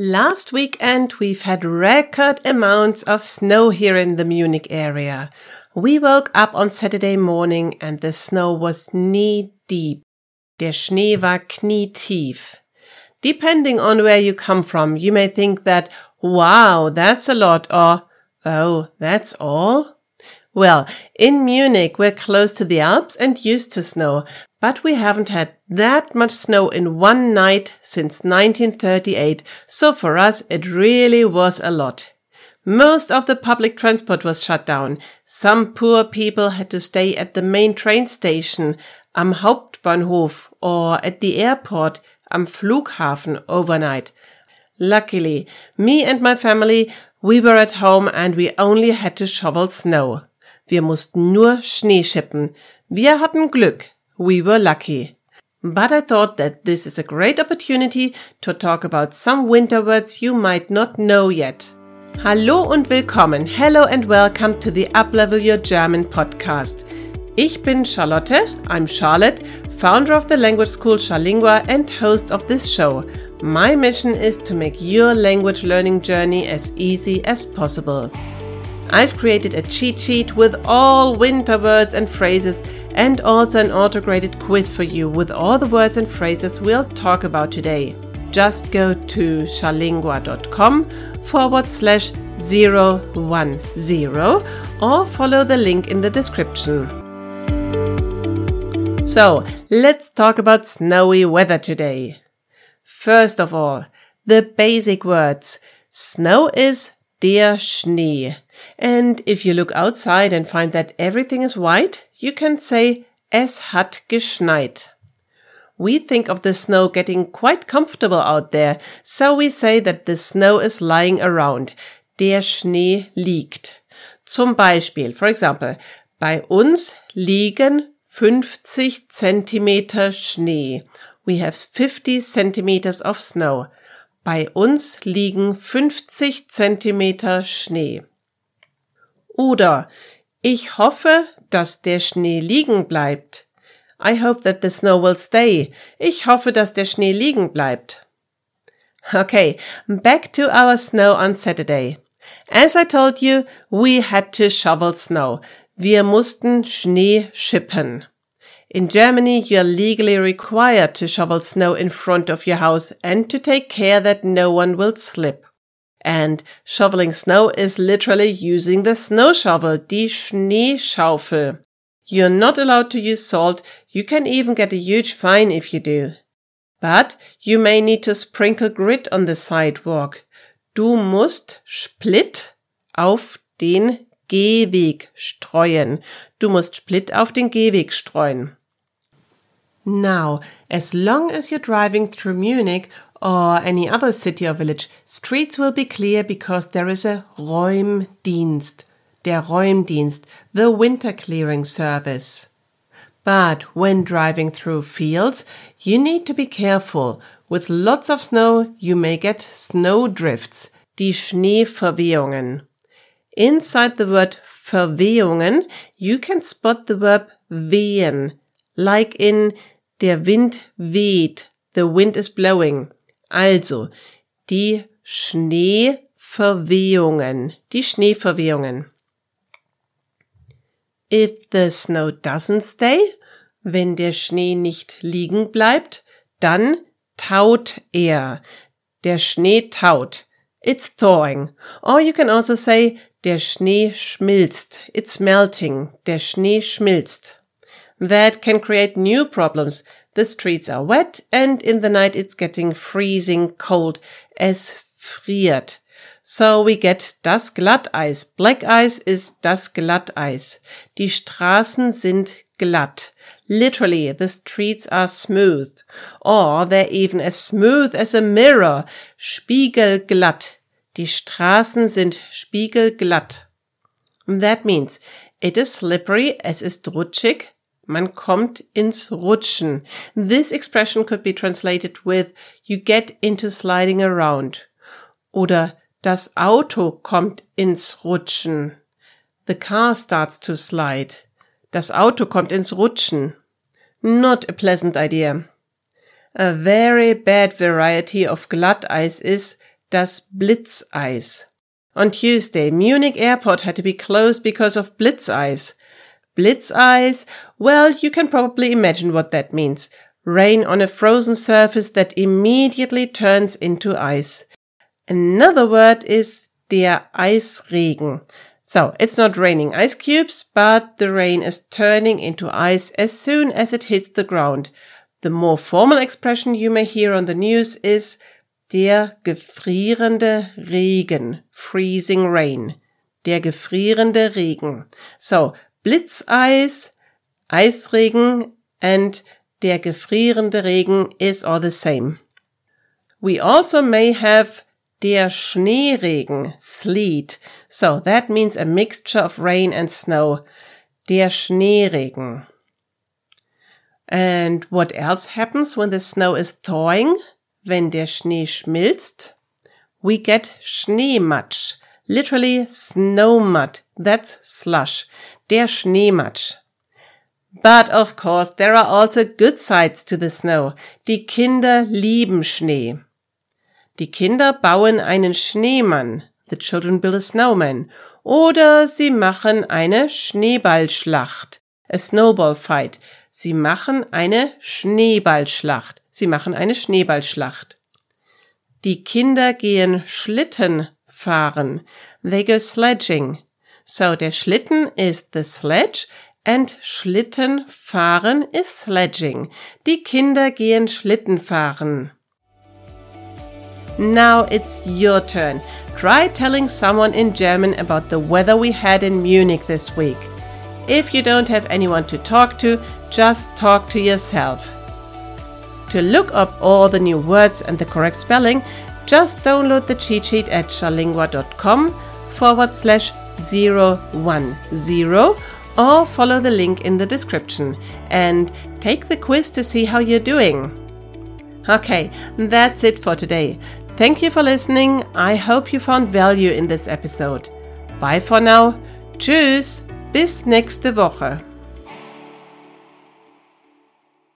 Last weekend we've had record amounts of snow here in the Munich area. We woke up on Saturday morning and the snow was knee deep. Der Schnee war knietief. Depending on where you come from, you may think that, wow, that's a lot, or, oh, that's all. Well, in Munich, we're close to the Alps and used to snow, but we haven't had that much snow in one night since 1938, so for us it really was a lot. Most of the public transport was shut down. Some poor people had to stay at the main train station, am Hauptbahnhof, or at the airport, am Flughafen overnight. Luckily, me and my family, we were at home and we only had to shovel snow. Wir mussten nur Schnee schippen. Wir hatten Glück. We were lucky. But I thought that this is a great opportunity to talk about some winter words you might not know yet. Hallo und willkommen. Hello and welcome to the Uplevel Your German podcast. Ich bin Charlotte. I'm Charlotte, founder of the language school Charlingua and host of this show. My mission is to make your language learning journey as easy as possible. I've created a cheat sheet with all winter words and phrases and also an auto-graded quiz for you with all the words and phrases we'll talk about today. Just go to charlingua.com forward slash 010 or follow the link in the description. So, let's talk about snowy weather today. First of all, the basic words. Snow is der Schnee. And if you look outside and find that everything is white, you can say es hat geschneit. We think of the snow getting quite comfortable out there, so we say that the snow is lying around. Der Schnee liegt. Zum Beispiel, for example, bei uns liegen 50 Zentimeter Schnee. We have 50 centimeters of snow. Bei uns liegen 50 Zentimeter Schnee. Oder ich hoffe, dass der Schnee liegen bleibt. I hope that the snow will stay. Ich hoffe, dass der Schnee liegen bleibt. Okay, back to our snow on Saturday. As I told you, we had to shovel snow. Wir mussten Schnee schippen. In Germany, you're legally required to shovel snow in front of your house and to take care that no one will slip. And shoveling snow is literally using the snow shovel, die Schneeschaufel. You're not allowed to use salt. You can even get a huge fine if you do. But you may need to sprinkle grit on the sidewalk. Du musst Splitt auf den Gehweg streuen. Du musst Splitt auf den Gehweg streuen. Now, as long as you're driving through Munich or any other city or village, streets will be clear because there is a Räumdienst, der Räumdienst, the winter clearing service. But when driving through fields, you need to be careful. With lots of snow, you may get snow drifts, die Schneeverwehungen. Inside the word Verwehungen, you can spot the verb wehen, like in Der Wind weht. The wind is blowing. Also, die Schneeverwehungen. Die Schneeverwehungen. If the snow doesn't stay, wenn der Schnee nicht liegen bleibt, dann taut er. Der Schnee taut. It's thawing. Or you can also say, der Schnee schmilzt. It's melting. Der Schnee schmilzt that can create new problems. The streets are wet and in the night it's getting freezing cold. Es friert. So we get das Glatteis. Black ice is das Glatteis. Die Straßen sind glatt. Literally, the streets are smooth. Or they're even as smooth as a mirror. Spiegelglatt. Die Straßen sind spiegelglatt. That means it is slippery, es ist rutschig, Man kommt ins Rutschen. This expression could be translated with you get into sliding around. Oder das Auto kommt ins Rutschen. The car starts to slide. Das Auto kommt ins Rutschen. Not a pleasant idea. A very bad variety of Glatteis is das Blitzeis. On Tuesday, Munich airport had to be closed because of blitzeis. Blitzeis, well, you can probably imagine what that means. Rain on a frozen surface that immediately turns into ice. Another word is der Eisregen. So it's not raining ice cubes, but the rain is turning into ice as soon as it hits the ground. The more formal expression you may hear on the news is der gefrierende Regen, freezing rain. Der gefrierende Regen. So Blitzeis, Eisregen and der gefrierende Regen is all the same. We also may have der Schneeregen, sleet. So that means a mixture of rain and snow. Der Schneeregen. And what else happens when the snow is thawing? Wenn der Schnee schmilzt? We get Schneematsch. Literally snow mud. That's slush. Der Schneematsch. But of course, there are also good sides to the snow. Die Kinder lieben Schnee. Die Kinder bauen einen Schneemann. The children build a snowman. Oder sie machen eine Schneeballschlacht. A snowball fight. Sie machen eine Schneeballschlacht. Sie machen eine Schneeballschlacht. Die Kinder gehen Schlitten fahren. They go sledging. So der Schlitten is the sledge and Schlitten fahren is sledging. Die Kinder gehen Schlitten fahren. Now it's your turn. Try telling someone in German about the weather we had in Munich this week. If you don't have anyone to talk to, just talk to yourself. To look up all the new words and the correct spelling, just download the cheat sheet at charlingua.com forward slash 010 or follow the link in the description and take the quiz to see how you're doing. Okay, that's it for today. Thank you for listening. I hope you found value in this episode. Bye for now. Tschüss. Bis nächste Woche.